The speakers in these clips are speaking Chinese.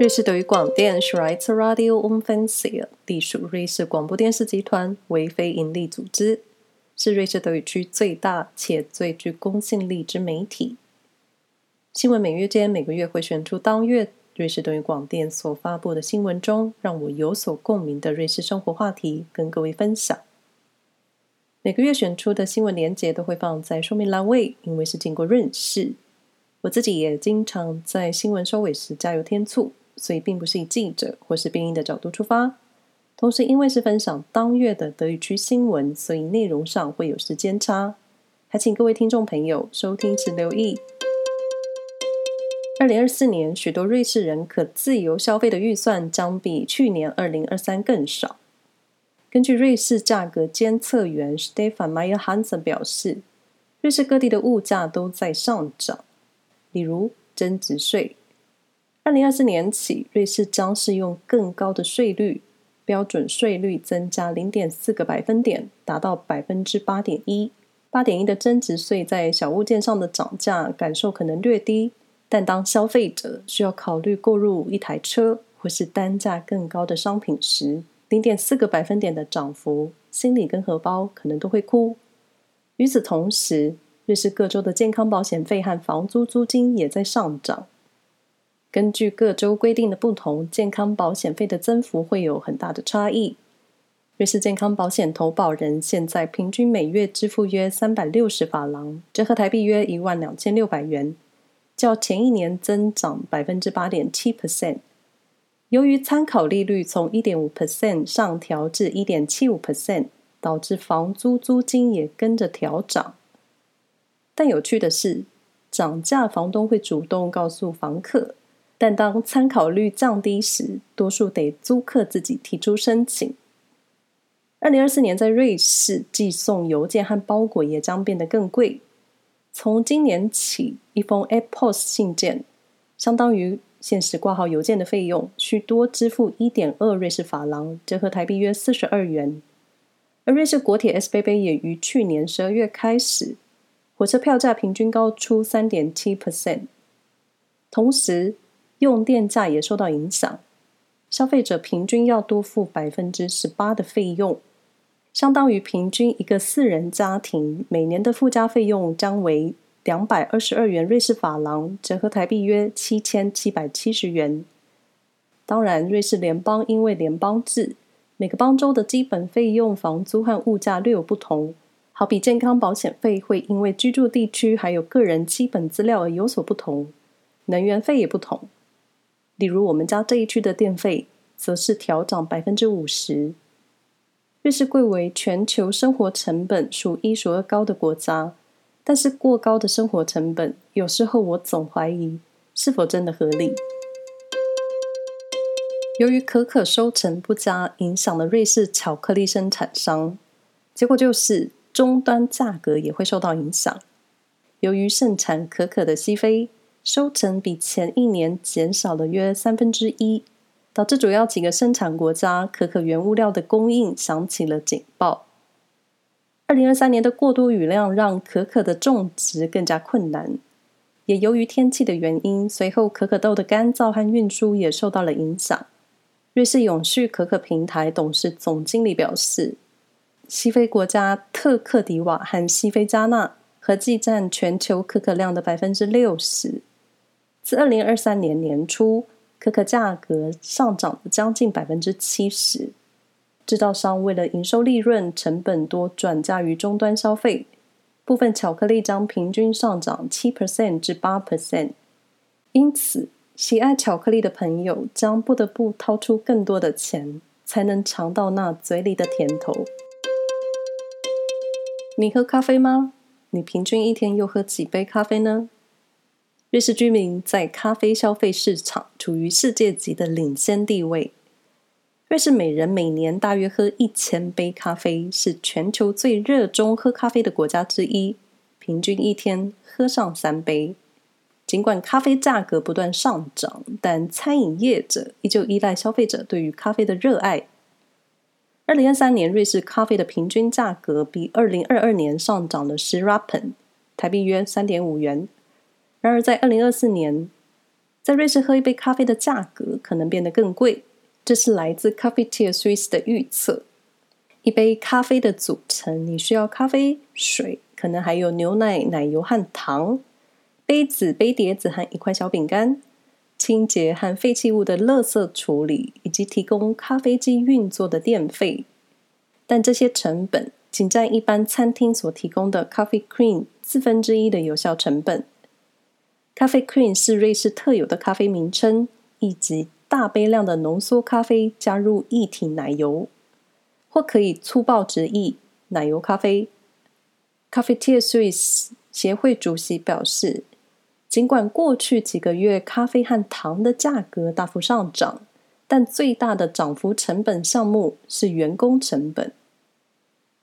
瑞士德语广电 Schweizer Radio und Fernsehen 隶属瑞士广播电视集团，为非营利组织，是瑞士德语区最大且最具公信力之媒体。新闻每月间每个月会选出当月瑞士德语广电所发布的新闻中让我有所共鸣的瑞士生活话题，跟各位分享。每个月选出的新闻连结都会放在说明栏位，因为是经过润饰。我自己也经常在新闻收尾时加油添醋。所以并不是以记者或是编译的角度出发，同时因为是分享当月的德语区新闻，所以内容上会有时间差，还请各位听众朋友收听时留意。二零二四年，许多瑞士人可自由消费的预算将比去年二零二三更少。根据瑞士价格监测员 Stefan Meyer Hansen 表示，瑞士各地的物价都在上涨，例如增值税。二零二四年起，瑞士将适用更高的税率，标准税率增加零点四个百分点，达到百分之八点一。八点一的增值税在小物件上的涨价感受可能略低，但当消费者需要考虑购入一台车或是单价更高的商品时，零点四个百分点的涨幅，心里跟荷包可能都会哭。与此同时，瑞士各州的健康保险费和房租租金也在上涨。根据各州规定的不同，健康保险费的增幅会有很大的差异。瑞士健康保险投保人现在平均每月支付约三百六十法郎，折合台币约一万两千六百元，较前一年增长百分之八点七 percent。由于参考利率从一点五 percent 上调至一点七五 percent，导致房租租金也跟着调涨。但有趣的是，涨价房东会主动告诉房客。但当参考率降低时，多数得租客自己提出申请。二零二四年，在瑞士寄送邮件和包裹也将变得更贵。从今年起，一封 e-Post 信件相当于现时挂号邮件的费用，需多支付一点二瑞士法郎，折合台币约四十二元。而瑞士国铁 SBB 也于去年十二月开始，火车票价平均高出三点七 percent，同时。用电价也受到影响，消费者平均要多付百分之十八的费用，相当于平均一个四人家庭每年的附加费用将为两百二十二元瑞士法郎，折合台币约七千七百七十元。当然，瑞士联邦因为联邦制，每个邦州的基本费用、房租和物价略有不同。好比健康保险费会因为居住地区还有个人基本资料而有所不同，能源费也不同。例如，我们家这一区的电费则是调涨百分之五十。瑞士贵为全球生活成本数一数二高的国家，但是过高的生活成本，有时候我总怀疑是否真的合理。由于可可收成不佳，影响了瑞士巧克力生产商，结果就是终端价格也会受到影响。由于盛产可可的西非，收成比前一年减少了约三分之一，导致主要几个生产国家可可原物料的供应响起了警报。二零二三年的过多雨量让可可的种植更加困难，也由于天气的原因，随后可可豆的干燥和运输也受到了影响。瑞士永续可可平台董事总经理表示，西非国家特克迪瓦和西非加纳合计占全球可可量的百分之六十。自二零二三年年初，可可价格上涨了将近百分之七十。制造商为了营收利润，成本多转嫁于终端消费，部分巧克力将平均上涨七 percent 至八 percent。因此，喜爱巧克力的朋友将不得不掏出更多的钱，才能尝到那嘴里的甜头。你喝咖啡吗？你平均一天又喝几杯咖啡呢？瑞士居民在咖啡消费市场处于世界级的领先地位。瑞士每人每年大约喝一千杯咖啡，是全球最热衷喝咖啡的国家之一，平均一天喝上三杯。尽管咖啡价格不断上涨，但餐饮业者依旧依赖消费者对于咖啡的热爱。二零二三年，瑞士咖啡的平均价格比二零二二年上涨了十 Rappen，台币约三点五元。然而，在二零二四年，在瑞士喝一杯咖啡的价格可能变得更贵。这是来自 Cafetiere Suisse 的预测。一杯咖啡的组成，你需要咖啡、水，可能还有牛奶、奶油和糖，杯子、杯碟子和一块小饼干，清洁和废弃物的垃圾处理，以及提供咖啡机运作的电费。但这些成本仅占一般餐厅所提供的 Coffee Cream 四分之一的有效成本。Coffee Cream 是瑞士特有的咖啡名称，以及大杯量的浓缩咖啡加入液体奶油，或可以粗暴直译奶油咖啡。Cafetier Swiss 协会主席表示，尽管过去几个月咖啡和糖的价格大幅上涨，但最大的涨幅成本项目是员工成本。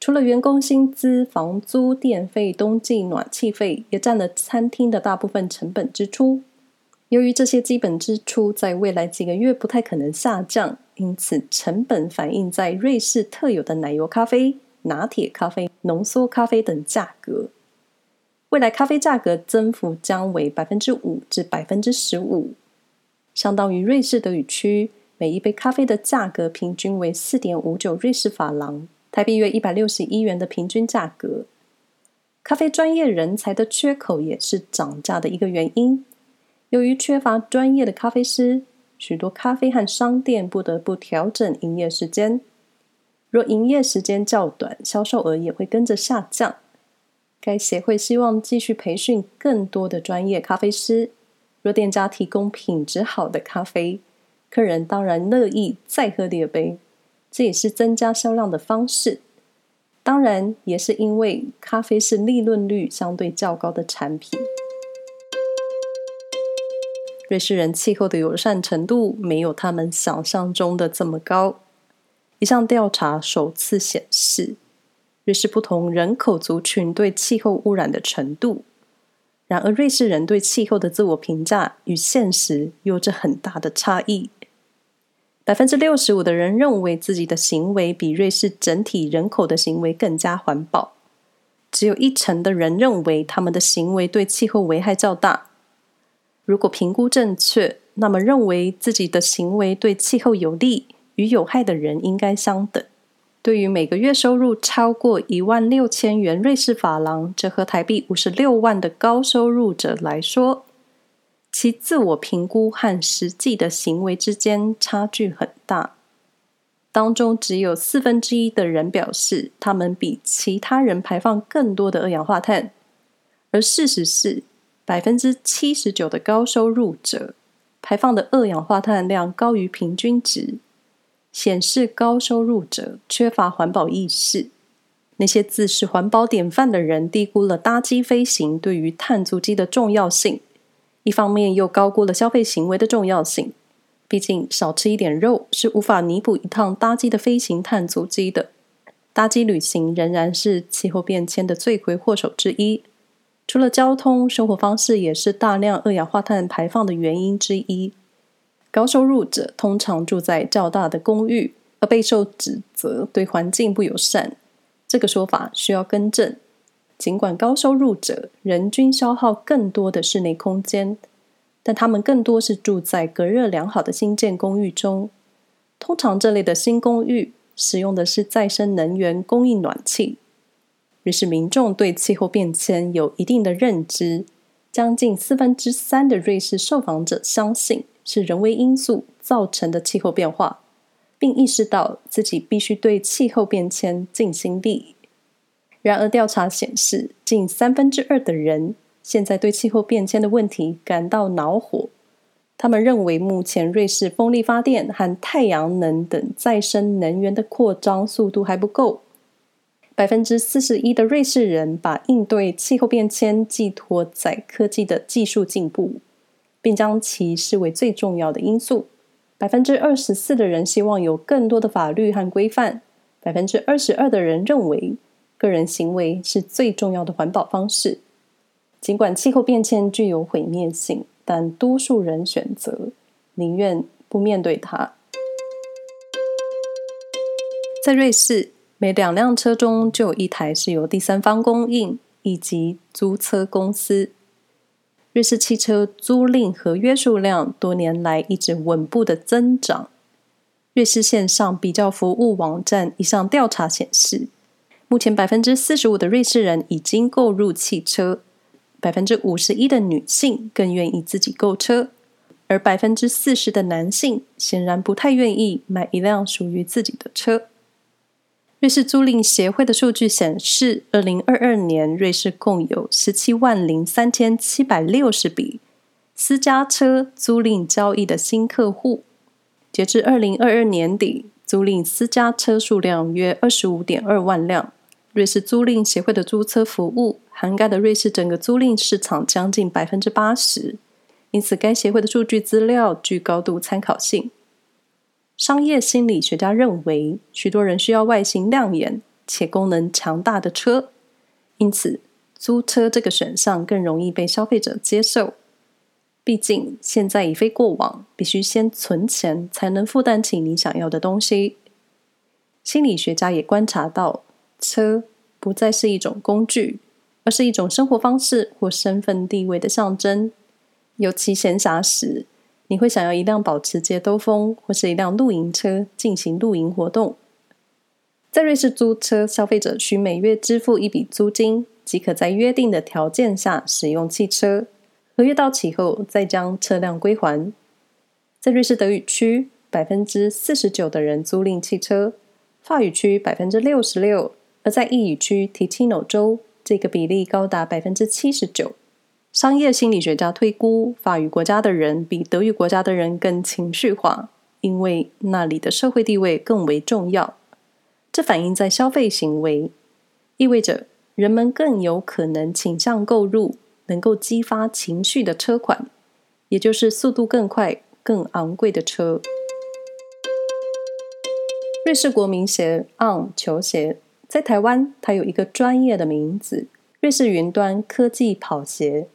除了员工薪资、房租、电费、冬季暖气费，也占了餐厅的大部分成本支出。由于这些基本支出在未来几个月不太可能下降，因此成本反映在瑞士特有的奶油咖啡、拿铁咖啡、浓缩咖啡等价格。未来咖啡价格增幅将为百分之五至百分之十五，相当于瑞士德语区每一杯咖啡的价格平均为四点五九瑞士法郎。台币约一百六十一元的平均价格，咖啡专业人才的缺口也是涨价的一个原因。由于缺乏专业的咖啡师，许多咖啡和商店不得不调整营业时间。若营业时间较短，销售额也会跟着下降。该协会希望继续培训更多的专业咖啡师。若店家提供品质好的咖啡，客人当然乐意再喝第二杯。这也是增加销量的方式，当然也是因为咖啡是利润率相对较高的产品。瑞士人气候的友善程度没有他们想象中的这么高。一项调查首次显示，瑞士不同人口族群对气候污染的程度，然而瑞士人对气候的自我评价与现实有着很大的差异。百分之六十五的人认为自己的行为比瑞士整体人口的行为更加环保，只有一成的人认为他们的行为对气候危害较大。如果评估正确，那么认为自己的行为对气候有利与有害的人应该相等。对于每个月收入超过一万六千元瑞士法郎，折合台币五十六万的高收入者来说，其自我评估和实际的行为之间差距很大，当中只有四分之一的人表示他们比其他人排放更多的二氧化碳，而事实是百分之七十九的高收入者排放的二氧化碳量高于平均值，显示高收入者缺乏环保意识。那些自视环保典范的人低估了搭机飞行对于碳足迹的重要性。一方面又高估了消费行为的重要性，毕竟少吃一点肉是无法弥补一趟搭机的飞行碳足迹的。搭机旅行仍然是气候变迁的罪魁祸首之一。除了交通，生活方式也是大量二氧化碳排放的原因之一。高收入者通常住在较大的公寓，而备受指责对环境不友善。这个说法需要更正。尽管高收入者人均消耗更多的室内空间，但他们更多是住在隔热良好的新建公寓中。通常这类的新公寓使用的是再生能源供应暖气。瑞士民众对气候变迁有一定的认知，将近四分之三的瑞士受访者相信是人为因素造成的气候变化，并意识到自己必须对气候变迁尽心力。然而，调查显示，近三分之二的人现在对气候变迁的问题感到恼火。他们认为，目前瑞士风力发电和太阳能等再生能源的扩张速度还不够。百分之四十一的瑞士人把应对气候变迁寄托在科技的技术进步，并将其视为最重要的因素。百分之二十四的人希望有更多的法律和规范。百分之二十二的人认为，个人行为是最重要的环保方式。尽管气候变迁具有毁灭性，但多数人选择宁愿不面对它。在瑞士，每两辆车中就有一台是由第三方供应以及租车公司。瑞士汽车租赁合约数量多年来一直稳步的增长。瑞士线上比较服务网站一项调查显示，目前百分之四十五的瑞士人已经购入汽车，百分之五十一的女性更愿意自己购车，而百分之四十的男性显然不太愿意买一辆属于自己的车。瑞士租赁协会的数据显示，二零二二年瑞士共有十七万零三千七百六十笔私家车租赁交易的新客户。截至二零二二年底，租赁私家车数量约二十五点二万辆。瑞士租赁协会的租车服务涵盖的瑞士整个租赁市场将近百分之八十，因此该协会的数据资料具高度参考性。商业心理学家认为，许多人需要外形亮眼且功能强大的车，因此租车这个选项更容易被消费者接受。毕竟现在已非过往，必须先存钱才能负担起你想要的东西。心理学家也观察到，车不再是一种工具，而是一种生活方式或身份地位的象征。尤其闲暇时，你会想要一辆保时捷兜风，或是一辆露营车进行露营活动。在瑞士租车，消费者需每月支付一笔租金，即可在约定的条件下使用汽车。合约到期后，再将车辆归还。在瑞士德语区，百分之四十九的人租赁汽车；法语区百分之六十六，而在意语区提契诺州，这个比例高达百分之七十九。商业心理学家推估，法语国家的人比德语国家的人更情绪化，因为那里的社会地位更为重要。这反映在消费行为，意味着人们更有可能倾向购入能够激发情绪的车款，也就是速度更快、更昂贵的车。瑞士国民鞋 On 球鞋，在台湾它有一个专业的名字——瑞士云端科技跑鞋。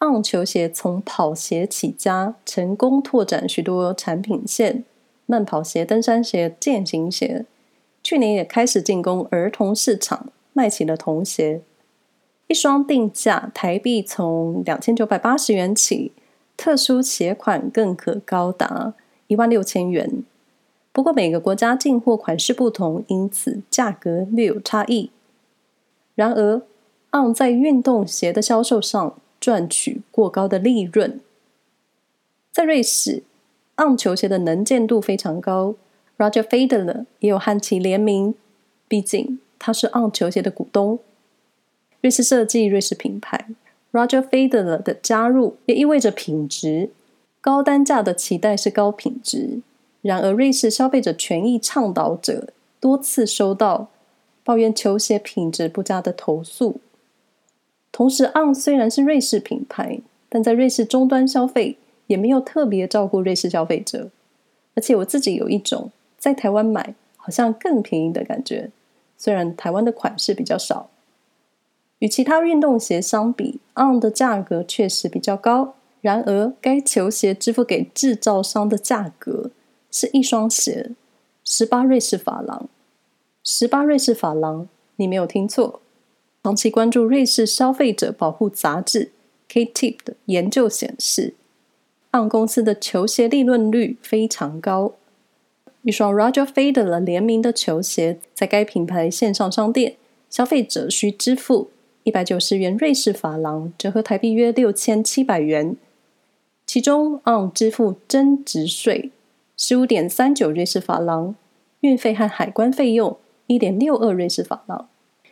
On 球鞋从跑鞋起家，成功拓展许多产品线：慢跑鞋、登山鞋、健行鞋。去年也开始进攻儿童市场，卖起了童鞋。一双定价台币从两千九百八十元起，特殊鞋款更可高达一万六千元。不过每个国家进货款式不同，因此价格略有差异。然而，On 在运动鞋的销售上，赚取过高的利润。在瑞士，On 球鞋的能见度非常高。Roger Federer 也有和其联名，毕竟他是 On 球鞋的股东。瑞士设计，瑞士品牌。Roger Federer 的加入也意味着品质。高单价的期待是高品质。然而，瑞士消费者权益倡导者多次收到抱怨球鞋品质不佳的投诉。同时，On 虽然是瑞士品牌，但在瑞士终端消费也没有特别照顾瑞士消费者。而且，我自己有一种在台湾买好像更便宜的感觉。虽然台湾的款式比较少，与其他运动鞋相比，On 的价格确实比较高。然而，该球鞋支付给制造商的价格是一双鞋十八瑞士法郎。十八瑞士法郎，你没有听错。长期关注瑞士消费者保护杂志 K-Tip 的研究显示，On 公司的球鞋利润率非常高。一双 Roger Federer 联名的球鞋，在该品牌线上商店，消费者需支付一百九十元瑞士法郎，折合台币约六千七百元。其中，On 支付增值税十五点三九瑞士法郎，运费和海关费用一点六二瑞士法郎。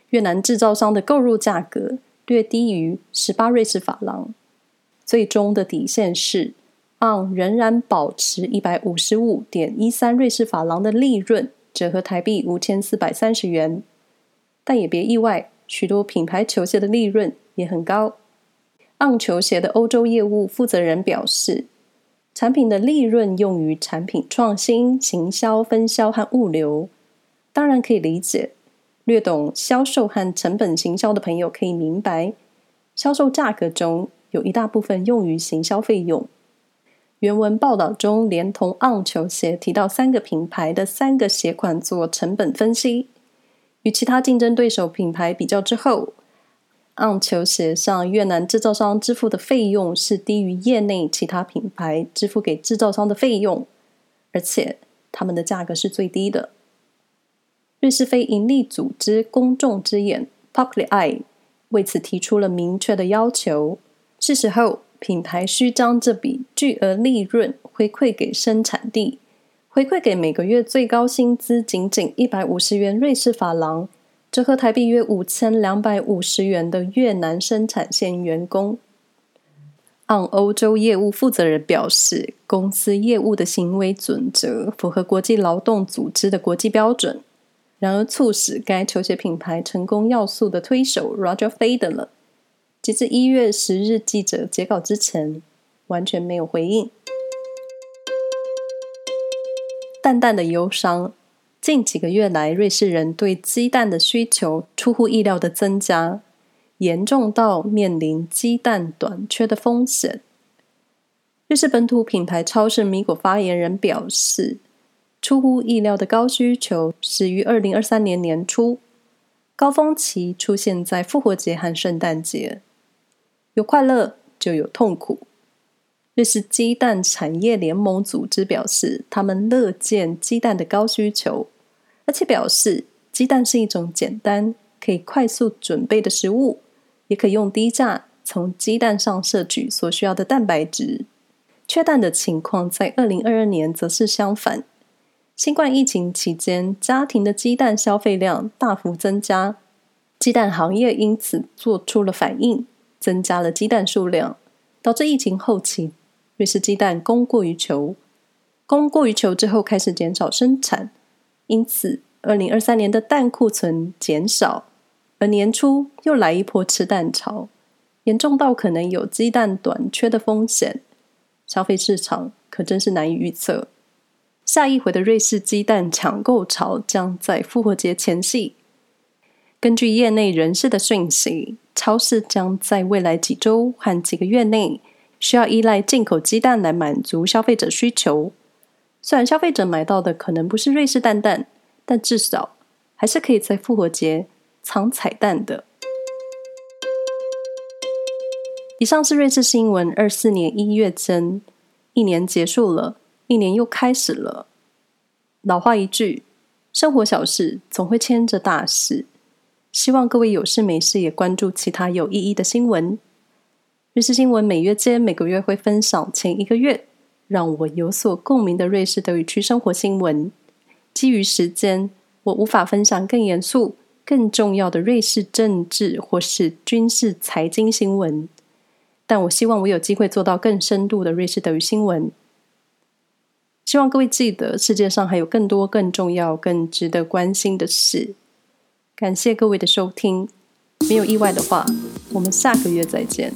越南制造商的购入价格略低于十八瑞士法郎，最终的底线是 On 仍然保持一百五十五点一三瑞士法郎的利润，折合台币五千四百三十元。但也别意外，许多品牌球鞋的利润也很高。On 球鞋的欧洲业务负责人表示，产品的利润用于产品创新、行销、分销和物流，当然可以理解。略懂销售和成本行销的朋友可以明白，销售价格中有一大部分用于行销费用。原文报道中，连同 On 球鞋提到三个品牌的三个鞋款做成本分析，与其他竞争对手品牌比较之后，On 球鞋向越南制造商支付的费用是低于业内其他品牌支付给制造商的费用，而且他们的价格是最低的。瑞士非营利组织公众之眼 Public Eye 为此提出了明确的要求，是时候品牌需将这笔巨额利润回馈给生产地，回馈给每个月最高薪资仅仅一百五十元瑞士法郎。折合台币约五千两百五十元的越南生产线员工。On 欧洲业务负责人表示，公司业务的行为准则符合国际劳动组织的国际标准。然而，促使该球鞋品牌成功要素的推手 Roger Federer，截至一月十日记者截稿之前，完全没有回应。淡淡的忧伤。近几个月来，瑞士人对鸡蛋的需求出乎意料的增加，严重到面临鸡蛋短缺的风险。瑞士本土品牌超市米果发言人表示，出乎意料的高需求始于二零二三年年初，高峰期出现在复活节和圣诞节。有快乐就有痛苦。瑞士鸡蛋产业联盟组织表示，他们乐见鸡蛋的高需求。而且表示，鸡蛋是一种简单、可以快速准备的食物，也可以用低价从鸡蛋上摄取所需要的蛋白质。缺蛋的情况在二零二二年则是相反。新冠疫情期间，家庭的鸡蛋消费量大幅增加，鸡蛋行业因此做出了反应，增加了鸡蛋数量，导致疫情后期瑞士鸡蛋供过于求，供过于求之后开始减少生产。因此，二零二三年的蛋库存减少，而年初又来一波吃蛋潮，严重到可能有鸡蛋短缺的风险。消费市场可真是难以预测。下一回的瑞士鸡蛋抢购潮将在复活节前夕。根据业内人士的讯息，超市将在未来几周和几个月内需要依赖进口鸡蛋来满足消费者需求。虽然消费者买到的可能不是瑞士蛋蛋，但至少还是可以在复活节藏彩蛋的。以上是瑞士新闻二四年一月间，一年结束了，一年又开始了。老话一句，生活小事总会牵着大事。希望各位有事没事也关注其他有意义的新闻。瑞士新闻每月间每个月会分享前一个月。让我有所共鸣的瑞士德语区生活新闻。基于时间，我无法分享更严肃、更重要的瑞士政治或是军事财经新闻。但我希望我有机会做到更深度的瑞士德语新闻。希望各位记得，世界上还有更多更重要、更值得关心的事。感谢各位的收听。没有意外的话，我们下个月再见。